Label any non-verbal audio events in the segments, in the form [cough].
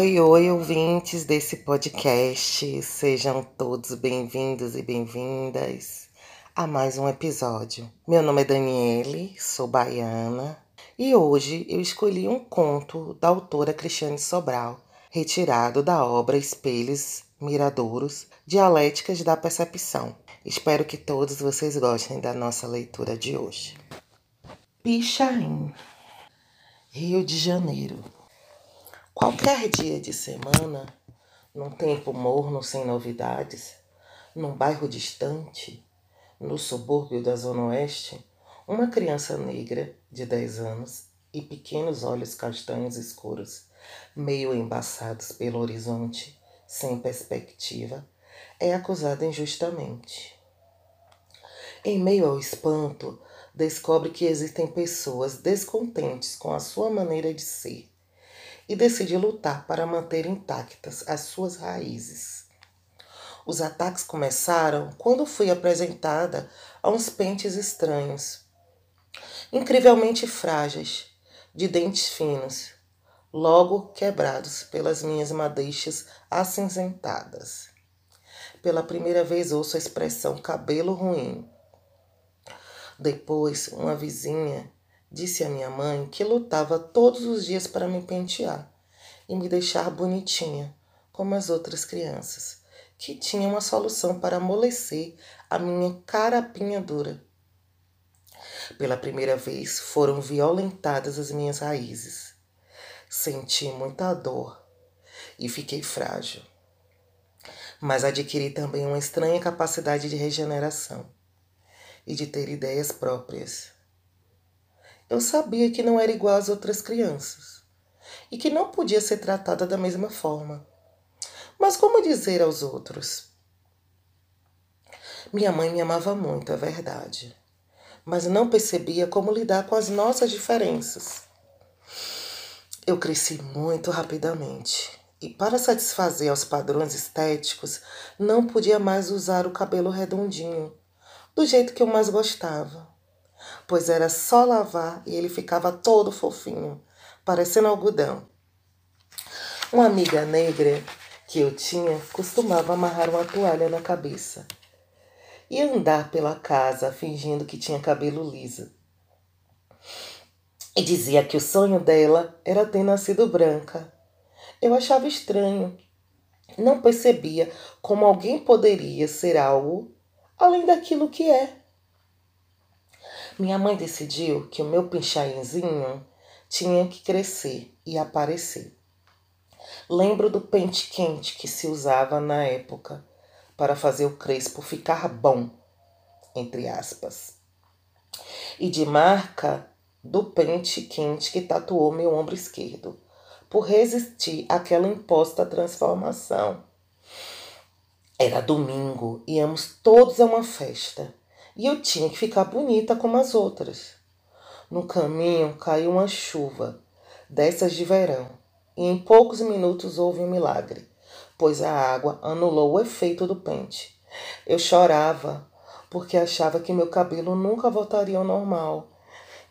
Oi, oi, ouvintes desse podcast. Sejam todos bem-vindos e bem-vindas a mais um episódio. Meu nome é Daniele, sou baiana e hoje eu escolhi um conto da autora Cristiane Sobral, retirado da obra Espelhos Miradouros, Dialéticas da Percepção. Espero que todos vocês gostem da nossa leitura de hoje. Pichain, Rio de Janeiro. Qualquer dia de semana, num tempo morno sem novidades, num bairro distante, no subúrbio da Zona Oeste, uma criança negra de 10 anos e pequenos olhos castanhos escuros, meio embaçados pelo horizonte, sem perspectiva, é acusada injustamente. Em meio ao espanto, descobre que existem pessoas descontentes com a sua maneira de ser e decide lutar para manter intactas as suas raízes. Os ataques começaram quando fui apresentada a uns pentes estranhos, incrivelmente frágeis, de dentes finos, logo quebrados pelas minhas madeixas acinzentadas. Pela primeira vez ouço a expressão cabelo ruim. Depois, uma vizinha Disse a minha mãe que lutava todos os dias para me pentear e me deixar bonitinha, como as outras crianças, que tinham uma solução para amolecer a minha carapinha dura. Pela primeira vez foram violentadas as minhas raízes. Senti muita dor e fiquei frágil. Mas adquiri também uma estranha capacidade de regeneração e de ter ideias próprias. Eu sabia que não era igual às outras crianças e que não podia ser tratada da mesma forma. Mas como dizer aos outros? Minha mãe me amava muito, é verdade, mas não percebia como lidar com as nossas diferenças. Eu cresci muito rapidamente e, para satisfazer aos padrões estéticos, não podia mais usar o cabelo redondinho, do jeito que eu mais gostava pois era só lavar e ele ficava todo fofinho, parecendo algodão. Uma amiga negra que eu tinha costumava amarrar uma toalha na cabeça e andar pela casa fingindo que tinha cabelo liso. E dizia que o sonho dela era ter nascido branca. Eu achava estranho. Não percebia como alguém poderia ser algo além daquilo que é. Minha mãe decidiu que o meu pinchainzinho tinha que crescer e aparecer. Lembro do pente quente que se usava na época para fazer o crespo ficar bom, entre aspas. E de marca do pente quente que tatuou meu ombro esquerdo, por resistir àquela imposta transformação. Era domingo, íamos todos a uma festa e eu tinha que ficar bonita como as outras. No caminho caiu uma chuva, dessas de verão, e em poucos minutos houve um milagre, pois a água anulou o efeito do pente. Eu chorava, porque achava que meu cabelo nunca voltaria ao normal,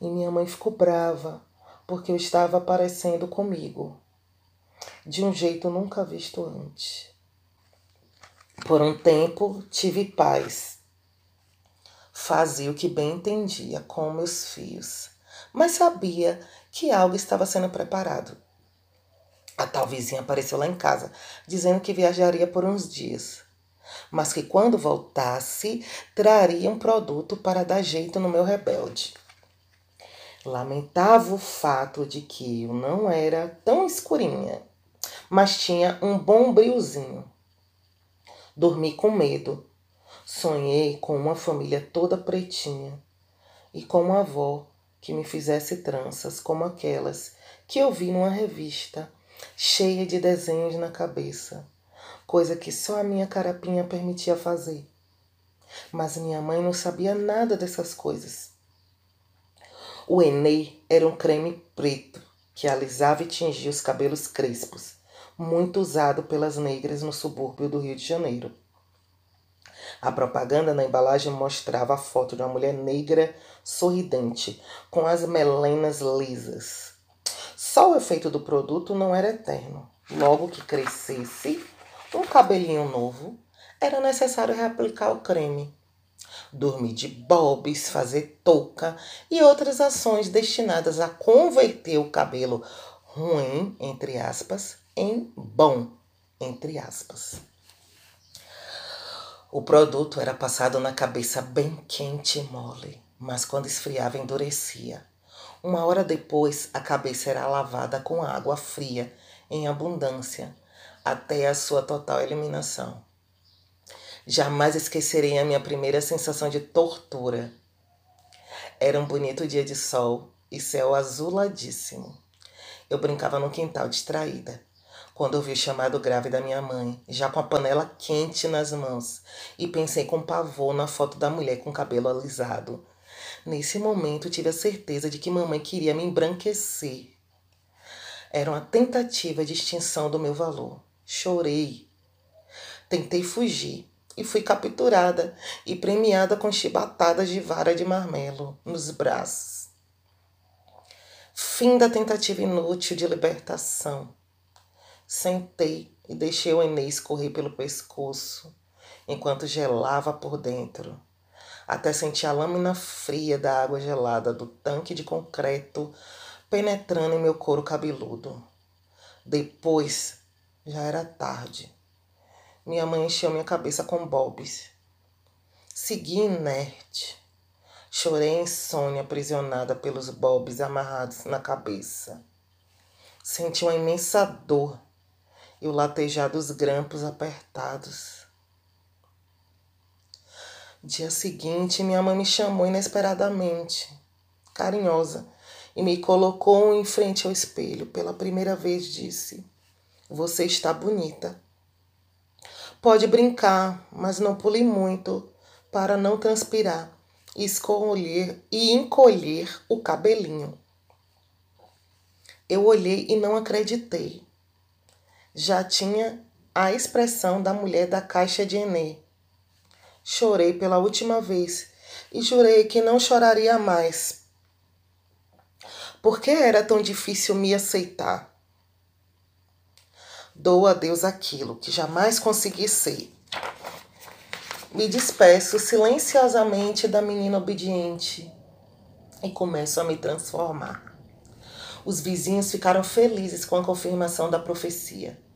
e minha mãe ficou brava, porque eu estava parecendo comigo, de um jeito nunca visto antes. Por um tempo tive paz Fazia o que bem entendia com meus fios, mas sabia que algo estava sendo preparado. A tal vizinha apareceu lá em casa, dizendo que viajaria por uns dias, mas que quando voltasse traria um produto para dar jeito no meu rebelde. Lamentava o fato de que eu não era tão escurinha, mas tinha um bom brilhozinho. Dormi com medo Sonhei com uma família toda pretinha e com uma avó que me fizesse tranças como aquelas que eu vi numa revista, cheia de desenhos na cabeça, coisa que só a minha carapinha permitia fazer. Mas minha mãe não sabia nada dessas coisas. O Enei era um creme preto que alisava e tingia os cabelos crespos, muito usado pelas negras no subúrbio do Rio de Janeiro. A propaganda na embalagem mostrava a foto de uma mulher negra sorridente, com as melenas lisas. Só o efeito do produto não era eterno. Logo que crescesse um cabelinho novo, era necessário reaplicar o creme. Dormir de bobs, fazer touca e outras ações destinadas a converter o cabelo ruim, entre aspas, em bom, entre aspas. O produto era passado na cabeça bem quente e mole, mas quando esfriava endurecia. Uma hora depois, a cabeça era lavada com água fria em abundância até a sua total eliminação. Jamais esquecerei a minha primeira sensação de tortura. Era um bonito dia de sol e céu azuladíssimo. Eu brincava no quintal distraída, quando ouvi o chamado grave da minha mãe, já com a panela quente nas mãos, e pensei com pavor na foto da mulher com cabelo alisado. Nesse momento tive a certeza de que mamãe queria me embranquecer. Era uma tentativa de extinção do meu valor. Chorei. Tentei fugir e fui capturada e premiada com chibatadas de vara de marmelo nos braços. Fim da tentativa inútil de libertação. Sentei e deixei o Inês correr pelo pescoço, enquanto gelava por dentro, até sentir a lâmina fria da água gelada do tanque de concreto penetrando em meu couro cabeludo. Depois, já era tarde. Minha mãe encheu minha cabeça com bobs. Segui inerte Chorei insônia, aprisionada pelos bobs amarrados na cabeça. Senti uma imensa dor e o latejar dos grampos apertados. Dia seguinte, minha mãe me chamou inesperadamente, carinhosa, e me colocou em frente ao espelho. Pela primeira vez disse: Você está bonita. Pode brincar, mas não pule muito para não transpirar escolher e encolher o cabelinho. Eu olhei e não acreditei. Já tinha a expressão da mulher da caixa de Enê. Chorei pela última vez e jurei que não choraria mais. Por que era tão difícil me aceitar? Dou a Deus aquilo que jamais consegui ser me despeço silenciosamente da menina obediente e começo a me transformar. Os vizinhos ficaram felizes com a confirmação da profecia.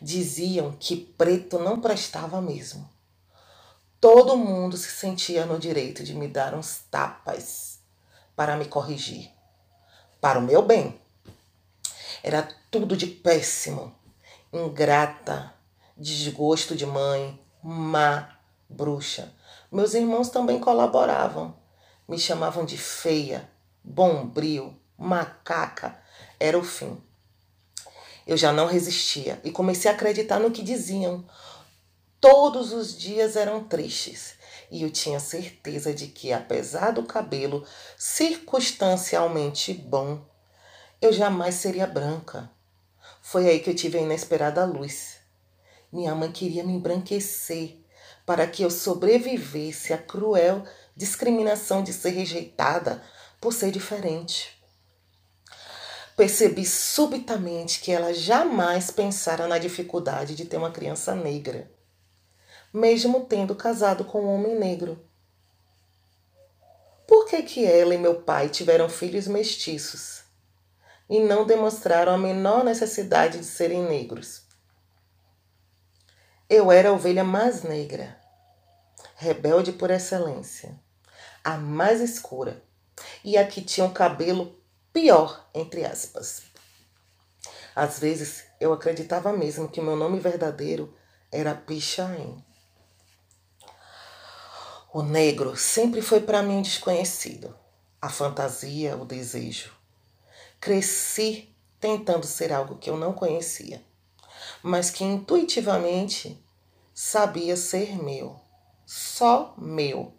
Diziam que preto não prestava mesmo. Todo mundo se sentia no direito de me dar uns tapas para me corrigir. Para o meu bem. Era tudo de péssimo, ingrata, desgosto de mãe, má, bruxa. Meus irmãos também colaboravam. Me chamavam de feia, bombril, macaca. Era o fim. Eu já não resistia e comecei a acreditar no que diziam. Todos os dias eram tristes e eu tinha certeza de que, apesar do cabelo circunstancialmente bom, eu jamais seria branca. Foi aí que eu tive a inesperada luz. Minha mãe queria me embranquecer para que eu sobrevivesse à cruel discriminação de ser rejeitada por ser diferente. Percebi subitamente que ela jamais pensara na dificuldade de ter uma criança negra, mesmo tendo casado com um homem negro. Por que, que ela e meu pai tiveram filhos mestiços e não demonstraram a menor necessidade de serem negros? Eu era a ovelha mais negra rebelde por excelência, a mais escura, e a que tinha um cabelo pior, entre aspas. Às vezes eu acreditava mesmo que meu nome verdadeiro era Pichain. O negro sempre foi para mim desconhecido, a fantasia, o desejo. Cresci tentando ser algo que eu não conhecia, mas que intuitivamente sabia ser meu só meu,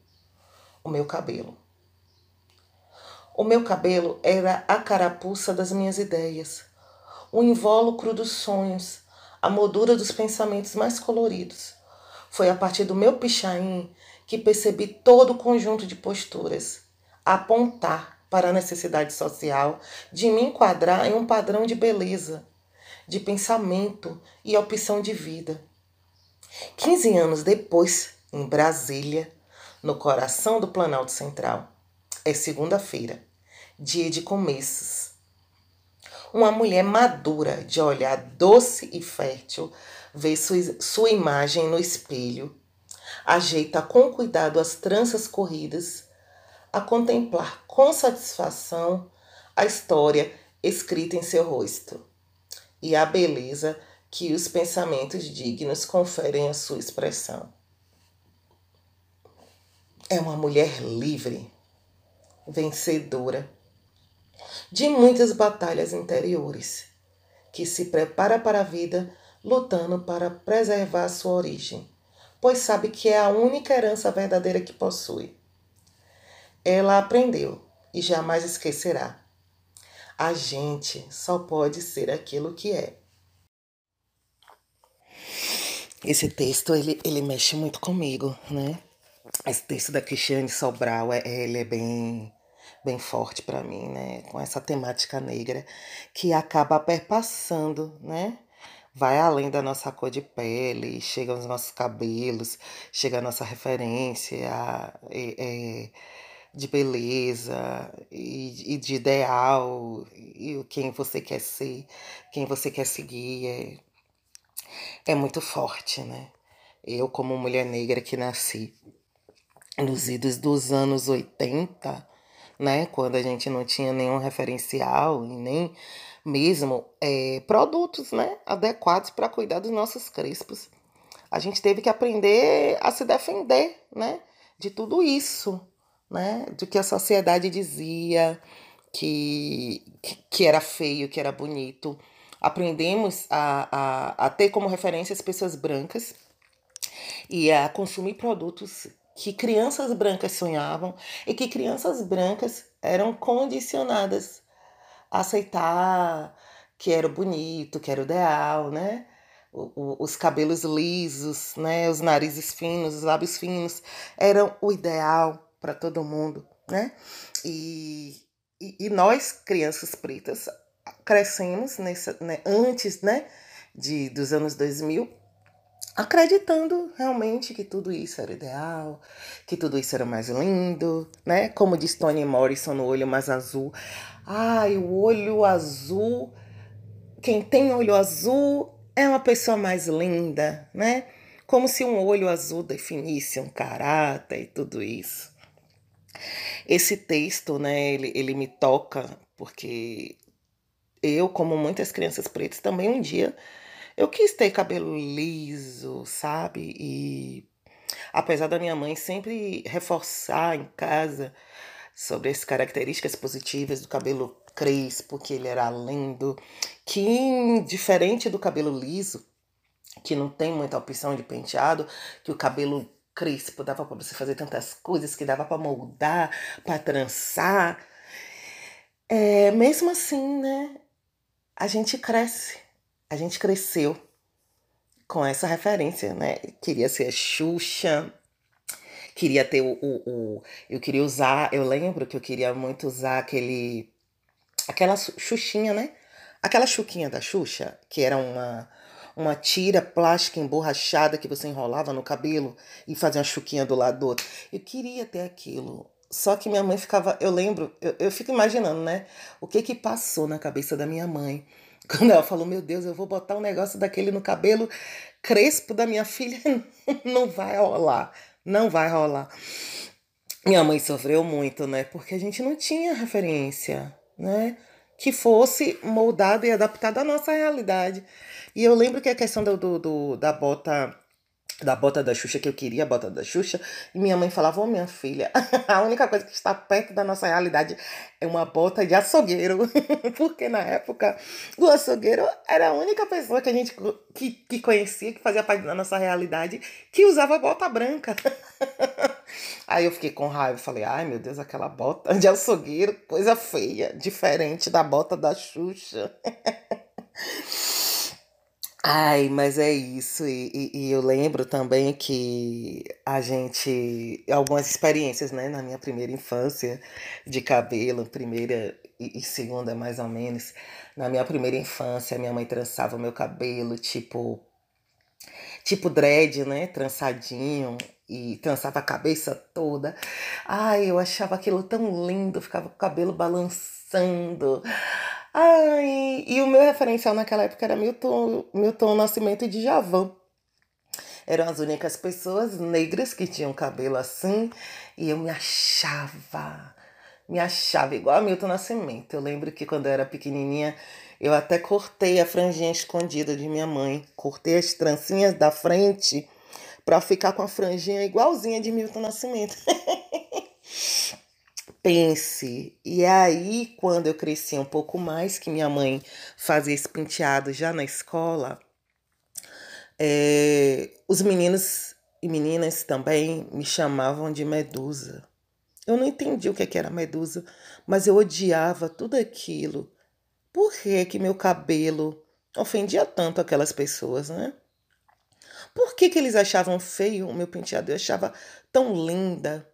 o meu cabelo. O meu cabelo era a carapuça das minhas ideias, o invólucro dos sonhos, a moldura dos pensamentos mais coloridos. Foi a partir do meu pichain que percebi todo o conjunto de posturas, apontar para a necessidade social de me enquadrar em um padrão de beleza, de pensamento e opção de vida. 15 anos depois, em Brasília, no coração do Planalto Central, é segunda-feira, dia de começos. Uma mulher madura, de olhar doce e fértil, vê sua, sua imagem no espelho, ajeita com cuidado as tranças corridas, a contemplar com satisfação a história escrita em seu rosto e a beleza que os pensamentos dignos conferem à sua expressão. É uma mulher livre, vencedora de muitas batalhas interiores, que se prepara para a vida lutando para preservar sua origem, pois sabe que é a única herança verdadeira que possui. Ela aprendeu e jamais esquecerá a gente só pode ser aquilo que é. Esse texto, ele, ele mexe muito comigo, né? Esse texto da Cristiane Sobral, é, ele é bem, bem forte para mim, né? Com essa temática negra que acaba perpassando, né? Vai além da nossa cor de pele, chega aos nossos cabelos, chega a nossa referência, é, é, de beleza e, e, de ideal e quem você quer ser, quem você quer seguir é, é muito forte, né? Eu, como mulher negra que nasci nos idos dos anos 80, né? Quando a gente não tinha nenhum referencial e nem mesmo é, produtos né, adequados para cuidar dos nossos crespos. A gente teve que aprender a se defender né, de tudo isso né? Do que a sociedade dizia que, que era feio, que era bonito. Aprendemos a, a, a ter como referência as pessoas brancas e a consumir produtos que crianças brancas sonhavam e que crianças brancas eram condicionadas a aceitar que era bonito, que era o ideal, né? Os cabelos lisos, né? Os narizes finos, os lábios finos eram o ideal para todo mundo, né? E, e, e, nós, crianças pretas, crescemos nessa, né, antes né, de, dos anos 2000, acreditando realmente que tudo isso era ideal, que tudo isso era mais lindo, né? Como diz Toni Morrison no Olho Mais Azul. Ai, o olho azul, quem tem olho azul é uma pessoa mais linda, né? Como se um olho azul definisse um caráter e tudo isso. Esse texto, né, ele, ele me toca porque eu, como muitas crianças pretas, também um dia eu quis ter cabelo liso, sabe? E apesar da minha mãe sempre reforçar em casa sobre as características positivas do cabelo crespo, que ele era lindo, que diferente do cabelo liso, que não tem muita opção de penteado, que o cabelo crespo, dava para você fazer tantas coisas que dava para moldar, para trançar. É, mesmo assim, né? A gente cresce, a gente cresceu com essa referência, né? Queria ser a Xuxa, queria ter o, o, o, eu queria usar, eu lembro que eu queria muito usar aquele aquela xuxinha, né? Aquela chuquinha da Xuxa, que era uma uma tira plástica emborrachada que você enrolava no cabelo e fazia uma chuquinha do lado do outro. Eu queria ter aquilo. Só que minha mãe ficava, eu lembro, eu, eu fico imaginando, né? O que que passou na cabeça da minha mãe quando ela falou: Meu Deus, eu vou botar um negócio daquele no cabelo crespo da minha filha. [laughs] Não vai rolar, não vai rolar. Minha mãe sofreu muito, né? Porque a gente não tinha referência, né? Que fosse moldada e adaptada à nossa realidade. E eu lembro que a questão do, do, do da bota da bota da Xuxa, que eu queria a bota da Xuxa, e minha mãe falava, ô oh, minha filha, [laughs] a única coisa que está perto da nossa realidade é uma bota de açougueiro, [laughs] porque na época o açougueiro era a única pessoa que a gente que, que conhecia, que fazia parte da nossa realidade, que usava bota branca. [laughs] Aí eu fiquei com raiva, falei, ai meu Deus, aquela bota de açougueiro, coisa feia, diferente da bota da Xuxa. Ai, mas é isso. E, e, e, eu lembro também que a gente. Algumas experiências, né? Na minha primeira infância de cabelo, primeira e, e segunda mais ou menos. Na minha primeira infância, minha mãe trançava o meu cabelo, tipo tipo dread, né? Trançadinho e trançava a cabeça toda. Ai, eu achava aquilo tão lindo, ficava com o cabelo balançando. Ai, e o meu referencial naquela época era Milton, Milton Nascimento de Javan. Eram as únicas pessoas negras que tinham cabelo assim, e eu me achava, me achava igual a Milton Nascimento. Eu lembro que quando eu era pequenininha, eu até cortei a franjinha escondida de minha mãe, cortei as trancinhas da frente para ficar com a franjinha igualzinha de Milton Nascimento. [laughs] Pense. E aí, quando eu cresci um pouco mais, que minha mãe fazia esse penteado já na escola, é, os meninos e meninas também me chamavam de medusa. Eu não entendi o que era medusa, mas eu odiava tudo aquilo. Por que, que meu cabelo ofendia tanto aquelas pessoas, né? Por que, que eles achavam feio o meu penteado? Eu achava tão linda.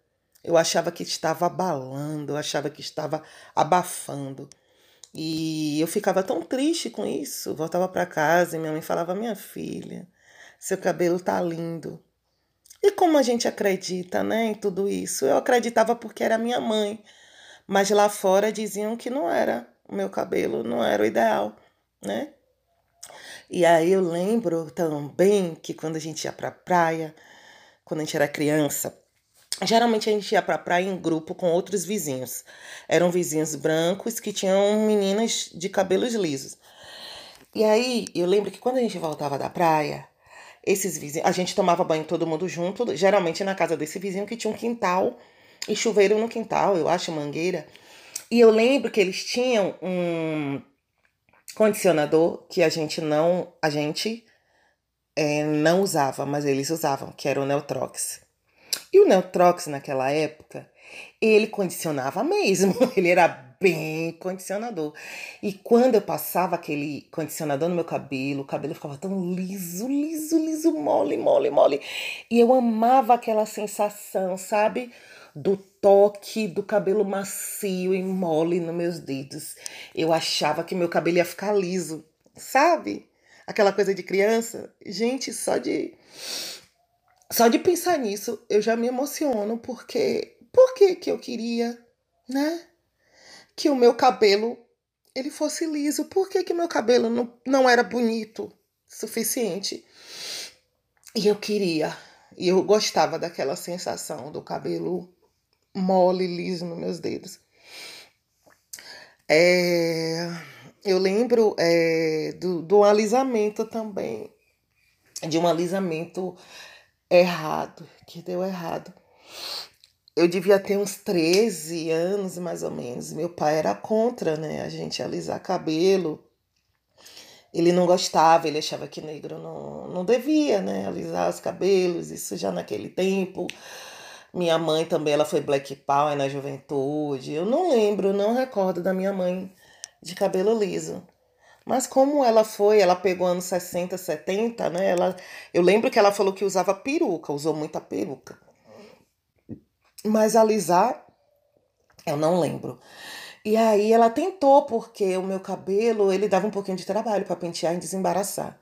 Eu achava que estava abalando, eu achava que estava abafando. E eu ficava tão triste com isso. Voltava para casa e minha mãe falava: Minha filha, seu cabelo tá lindo. E como a gente acredita, né, em tudo isso? Eu acreditava porque era minha mãe, mas lá fora diziam que não era o meu cabelo, não era o ideal, né? E aí eu lembro também que quando a gente ia pra praia, quando a gente era criança, geralmente a gente ia pra praia em grupo com outros vizinhos. Eram vizinhos brancos que tinham meninas de cabelos lisos. E aí eu lembro que quando a gente voltava da praia, esses vizinhos, a gente tomava banho todo mundo junto, geralmente na casa desse vizinho que tinha um quintal e chuveiro no quintal, eu acho, mangueira. E eu lembro que eles tinham um condicionador que a gente não, a gente é, não usava, mas eles usavam, que era o Neutrox. E o Neutrox naquela época, ele condicionava mesmo, [laughs] ele era bem condicionador. E quando eu passava aquele condicionador no meu cabelo, o cabelo ficava tão liso, liso, liso, mole, mole, mole. E eu amava aquela sensação, sabe? Do toque do cabelo macio e mole nos meus dedos. Eu achava que meu cabelo ia ficar liso, sabe? Aquela coisa de criança. Gente, só de só de pensar nisso eu já me emociono porque por que que eu queria, né? Que o meu cabelo ele fosse liso. Por que que meu cabelo não, não era bonito suficiente? E eu queria, e eu gostava daquela sensação do cabelo mole, liso nos meus dedos. É, eu lembro é, do, do alisamento também, de um alisamento errado, que deu errado. Eu devia ter uns 13 anos, mais ou menos. Meu pai era contra, né? A gente alisar cabelo. Ele não gostava, ele achava que negro não, não devia, né? Alisar os cabelos, isso já naquele tempo. Minha mãe também, ela foi Black Power na juventude. Eu não lembro, não recordo da minha mãe de cabelo liso. Mas como ela foi, ela pegou anos 60, 70, né? Ela, eu lembro que ela falou que usava peruca, usou muita peruca. Mas alisar, eu não lembro. E aí ela tentou, porque o meu cabelo, ele dava um pouquinho de trabalho para pentear e desembaraçar.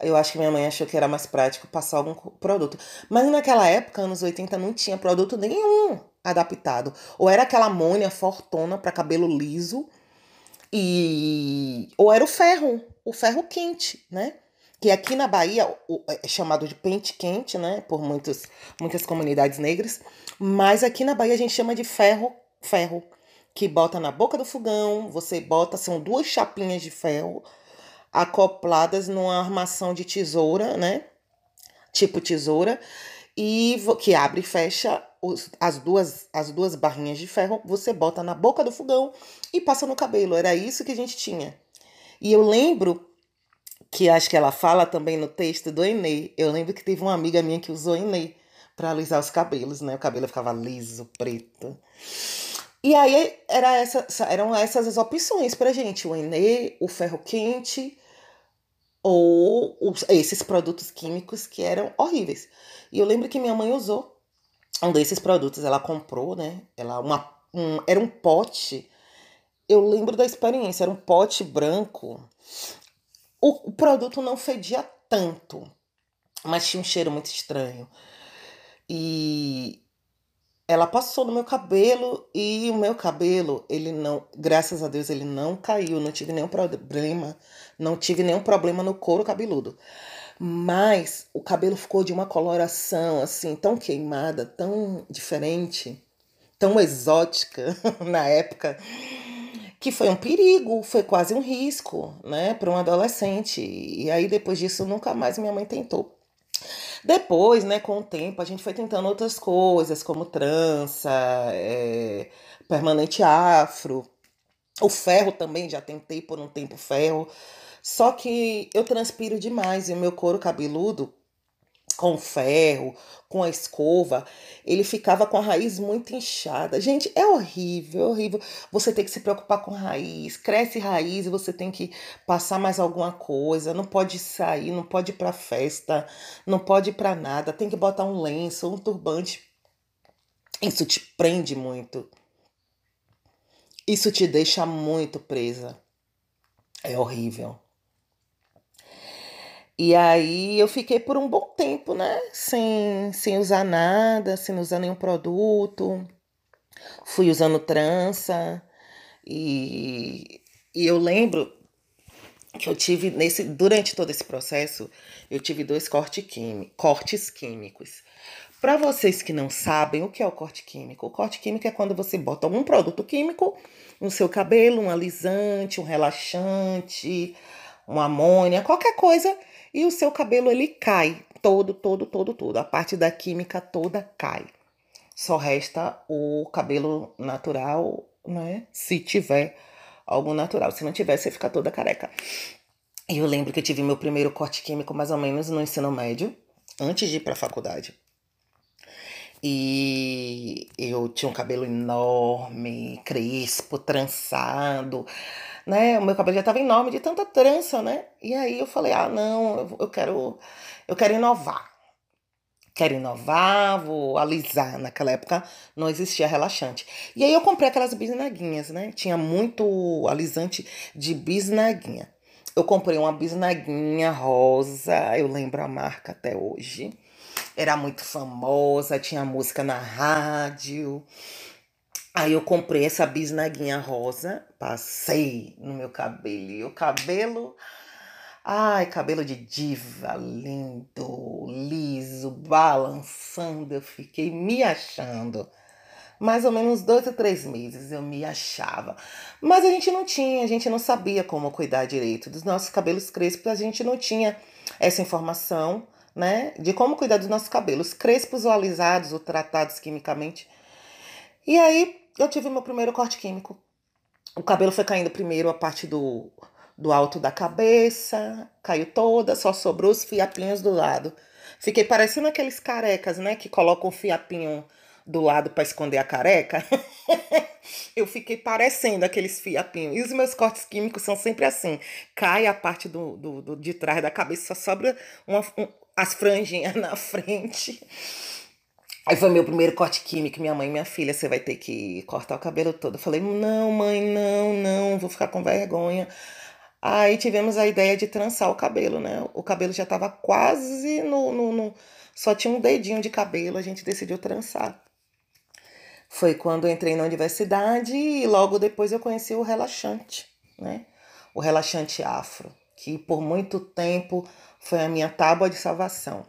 Eu acho que minha mãe achou que era mais prático passar algum produto. Mas naquela época, anos 80, não tinha produto nenhum adaptado. Ou era aquela amônia fortona para cabelo liso, e ou era o ferro, o ferro quente, né? Que aqui na Bahia é chamado de pente quente, né? Por muitos, muitas comunidades negras. Mas aqui na Bahia a gente chama de ferro, ferro. Que bota na boca do fogão, você bota, são duas chapinhas de ferro acopladas numa armação de tesoura, né? Tipo tesoura, e que abre e fecha os, as, duas, as duas barrinhas de ferro, você bota na boca do fogão e passa no cabelo. Era isso que a gente tinha. E eu lembro que acho que ela fala também no texto do Enê. Eu lembro que teve uma amiga minha que usou Enê para alisar os cabelos, né? O cabelo ficava liso, preto. E aí era essa, eram essas as opções pra gente: o Enê, o ferro quente ou os, esses produtos químicos que eram horríveis. E eu lembro que minha mãe usou um desses produtos, ela comprou, né? Ela uma um, era um pote eu lembro da experiência, era um pote branco. O, o produto não fedia tanto, mas tinha um cheiro muito estranho. E ela passou no meu cabelo e o meu cabelo, ele não, graças a Deus, ele não caiu, não tive nenhum problema, não tive nenhum problema no couro cabeludo. Mas o cabelo ficou de uma coloração assim, tão queimada, tão diferente, tão exótica [laughs] na época, que foi um perigo, foi quase um risco, né, para um adolescente. E aí depois disso nunca mais minha mãe tentou. Depois, né, com o tempo, a gente foi tentando outras coisas, como trança, é, permanente afro. O ferro também, já tentei por um tempo ferro. Só que eu transpiro demais e o meu couro cabeludo, com ferro, com a escova, ele ficava com a raiz muito inchada. Gente, é horrível, é horrível. Você tem que se preocupar com raiz, cresce raiz e você tem que passar mais alguma coisa, não pode sair, não pode ir para festa, não pode ir para nada, tem que botar um lenço, um turbante. Isso te prende muito. Isso te deixa muito presa. É horrível. E aí eu fiquei por um bom tempo, né? Sem, sem usar nada, sem usar nenhum produto. Fui usando trança. E, e eu lembro que eu tive nesse durante todo esse processo, eu tive dois corte químico, cortes químicos. Para vocês que não sabem o que é o corte químico, o corte químico é quando você bota um produto químico no seu cabelo, um alisante, um relaxante, uma amônia, qualquer coisa e o seu cabelo ele cai todo, todo, todo, todo. A parte da química toda cai. Só resta o cabelo natural, né? Se tiver algo natural. Se não tiver, você fica toda careca. E eu lembro que eu tive meu primeiro corte químico mais ou menos no ensino médio, antes de ir para a faculdade. E eu tinha um cabelo enorme, crespo, trançado né? O meu cabelo já estava enorme de tanta trança, né? E aí eu falei: "Ah, não, eu quero eu quero inovar. Quero inovar, vou alisar. Naquela época não existia relaxante. E aí eu comprei aquelas bisnaguinhas, né? Tinha muito alisante de bisnaguinha. Eu comprei uma bisnaguinha rosa, eu lembro a marca até hoje. Era muito famosa, tinha música na rádio. Aí eu comprei essa bisnaguinha rosa, passei no meu cabelo. E o cabelo. Ai, cabelo de diva, lindo, liso, balançando. Eu fiquei me achando. Mais ou menos dois ou três meses eu me achava. Mas a gente não tinha, a gente não sabia como cuidar direito dos nossos cabelos crespos, a gente não tinha essa informação, né? De como cuidar dos nossos cabelos crespos ou alisados ou tratados quimicamente. E aí eu tive meu primeiro corte químico. O cabelo foi caindo primeiro a parte do, do alto da cabeça, caiu toda, só sobrou os fiapinhos do lado. Fiquei parecendo aqueles carecas, né, que colocam o fiapinho do lado para esconder a careca. [laughs] eu fiquei parecendo aqueles fiapinhos. E os meus cortes químicos são sempre assim. Cai a parte do, do, do de trás da cabeça, só sobra uma, um, as franjinhas [laughs] na frente. Aí foi meu primeiro corte químico, minha mãe, minha filha, você vai ter que cortar o cabelo todo. Eu falei, não, mãe, não, não, vou ficar com vergonha. Aí tivemos a ideia de trançar o cabelo, né? O cabelo já tava quase no, no, no, Só tinha um dedinho de cabelo, a gente decidiu trançar. Foi quando entrei na universidade e logo depois eu conheci o relaxante, né? O relaxante afro, que por muito tempo foi a minha tábua de salvação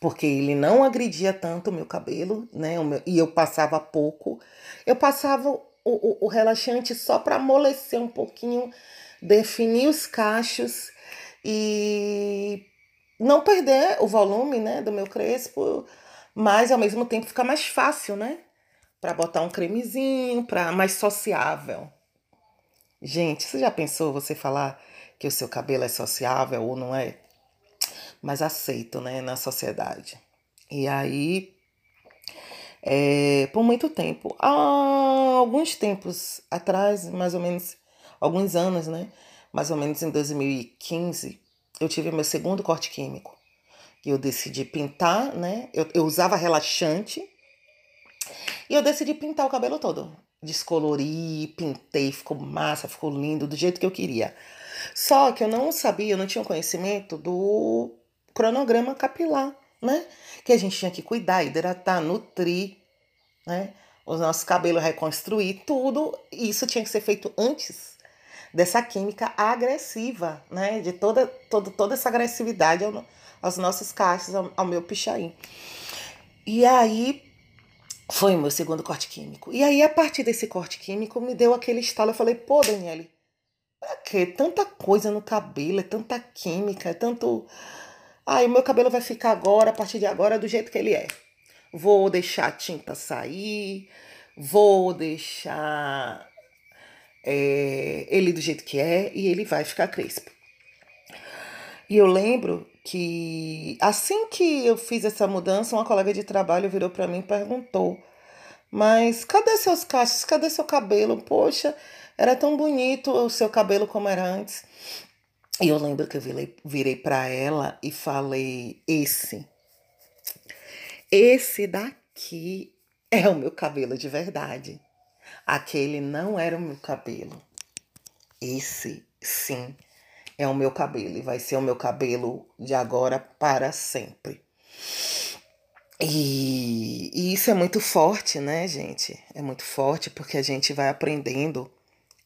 porque ele não agredia tanto o meu cabelo, né? Meu, e eu passava pouco. Eu passava o, o, o relaxante só para amolecer um pouquinho, definir os cachos e não perder o volume, né, do meu crespo, mas ao mesmo tempo ficar mais fácil, né? Para botar um cremezinho, para mais sociável. Gente, você já pensou você falar que o seu cabelo é sociável ou não é? Mais aceito né, na sociedade. E aí, é, por muito tempo, há alguns tempos atrás, mais ou menos, alguns anos, né? Mais ou menos em 2015, eu tive meu segundo corte químico. E eu decidi pintar, né? Eu, eu usava relaxante e eu decidi pintar o cabelo todo. descolori, pintei, ficou massa, ficou lindo, do jeito que eu queria. Só que eu não sabia, eu não tinha conhecimento do cronograma capilar, né? Que a gente tinha que cuidar, hidratar, nutrir, né? Os nossos cabelos reconstruir, tudo isso tinha que ser feito antes dessa química agressiva, né? De toda, toda, toda essa agressividade ao, aos nossos cachos, ao, ao meu pichain. E aí foi o meu segundo corte químico. E aí, a partir desse corte químico, me deu aquele estalo. Eu falei, pô, Daniele, pra quê? Tanta coisa no cabelo, é tanta química, é tanto. Ai, o meu cabelo vai ficar agora, a partir de agora, do jeito que ele é. Vou deixar a tinta sair, vou deixar é, ele do jeito que é e ele vai ficar crespo. E eu lembro que assim que eu fiz essa mudança, uma colega de trabalho virou para mim e perguntou: Mas cadê seus cachos? Cadê seu cabelo? Poxa, era tão bonito o seu cabelo como era antes. E eu lembro que eu virei, virei para ela e falei: Esse, esse daqui é o meu cabelo de verdade. Aquele não era o meu cabelo. Esse, sim, é o meu cabelo e vai ser o meu cabelo de agora para sempre. E, e, isso é muito forte, né, gente? É muito forte porque a gente vai aprendendo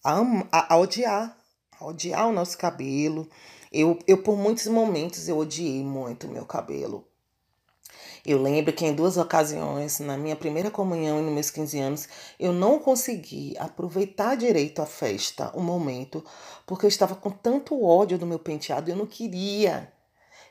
a, a, a odiar, odiar o nosso cabelo. Eu, eu, por muitos momentos, eu odiei muito meu cabelo. Eu lembro que em duas ocasiões, na minha primeira comunhão e nos meus 15 anos, eu não consegui aproveitar direito a festa, o momento, porque eu estava com tanto ódio do meu penteado, eu não queria.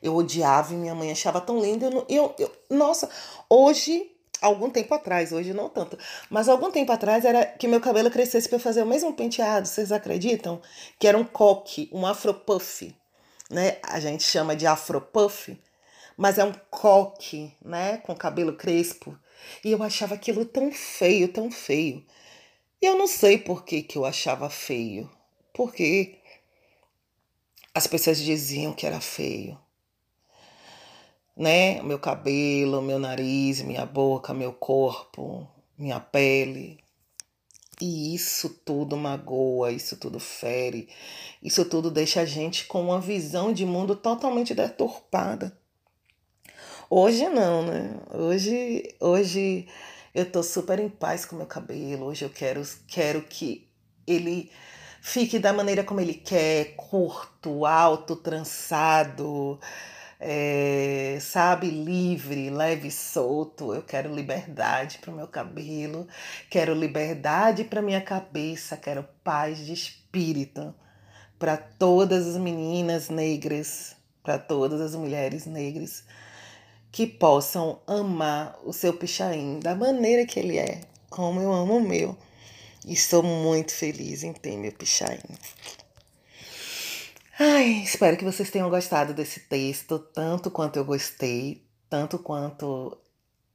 Eu odiava e minha mãe achava tão lindo. Eu, eu, eu, nossa, hoje algum tempo atrás, hoje não tanto, mas algum tempo atrás era que meu cabelo crescesse para fazer o mesmo penteado, vocês acreditam? Que era um coque, um afropuff, né? A gente chama de afropuff mas é um coque, né, com cabelo crespo. E eu achava aquilo tão feio, tão feio. E eu não sei por que, que eu achava feio. Porque as pessoas diziam que era feio. Né? Meu cabelo, meu nariz, minha boca, meu corpo, minha pele. E isso tudo magoa, isso tudo fere, isso tudo deixa a gente com uma visão de mundo totalmente deturpada. Hoje não, né? Hoje, hoje eu tô super em paz com meu cabelo. Hoje eu quero, quero que ele fique da maneira como ele quer, curto, alto, trançado, é, sabe, livre, leve, solto. Eu quero liberdade para o meu cabelo, quero liberdade para minha cabeça, quero paz de espírito para todas as meninas negras, para todas as mulheres negras que possam amar o seu pichain da maneira que ele é, como eu amo o meu. E sou muito feliz em ter meu pichain. Ai, espero que vocês tenham gostado desse texto, tanto quanto eu gostei, tanto quanto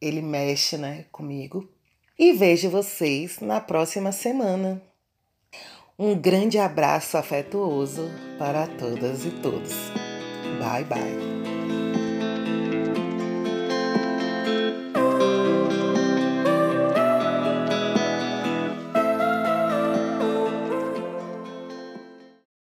ele mexe, né, comigo. E vejo vocês na próxima semana. Um grande abraço afetuoso para todas e todos. Bye bye.